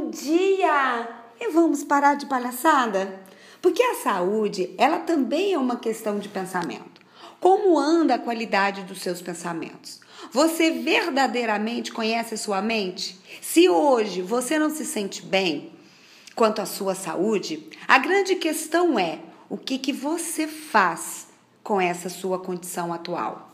Bom dia! E vamos parar de palhaçada? Porque a saúde, ela também é uma questão de pensamento. Como anda a qualidade dos seus pensamentos? Você verdadeiramente conhece a sua mente? Se hoje você não se sente bem quanto à sua saúde, a grande questão é o que, que você faz com essa sua condição atual.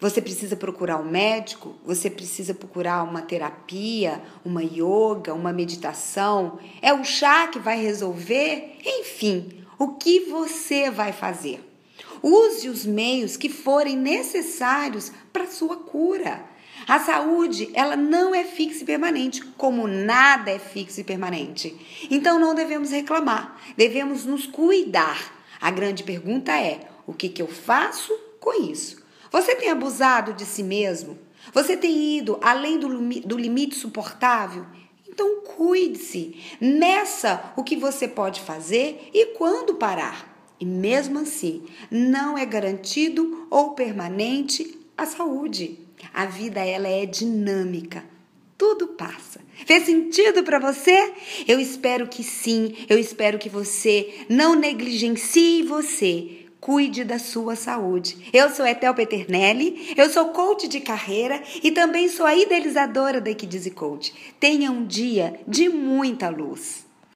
Você precisa procurar um médico, você precisa procurar uma terapia, uma yoga, uma meditação. É o chá que vai resolver? Enfim, o que você vai fazer? Use os meios que forem necessários para sua cura. A saúde, ela não é fixa e permanente, como nada é fixo e permanente. Então não devemos reclamar, devemos nos cuidar. A grande pergunta é: o que, que eu faço com isso? Você tem abusado de si mesmo? Você tem ido além do, do limite suportável? Então cuide-se, meça o que você pode fazer e quando parar. E mesmo assim, não é garantido ou permanente a saúde. A vida ela é dinâmica. Tudo passa. Fez sentido para você? Eu espero que sim. Eu espero que você não negligencie você cuide da sua saúde. Eu sou Etel Peternelli, eu sou coach de carreira e também sou a idealizadora da Equidize Coach. Tenha um dia de muita luz.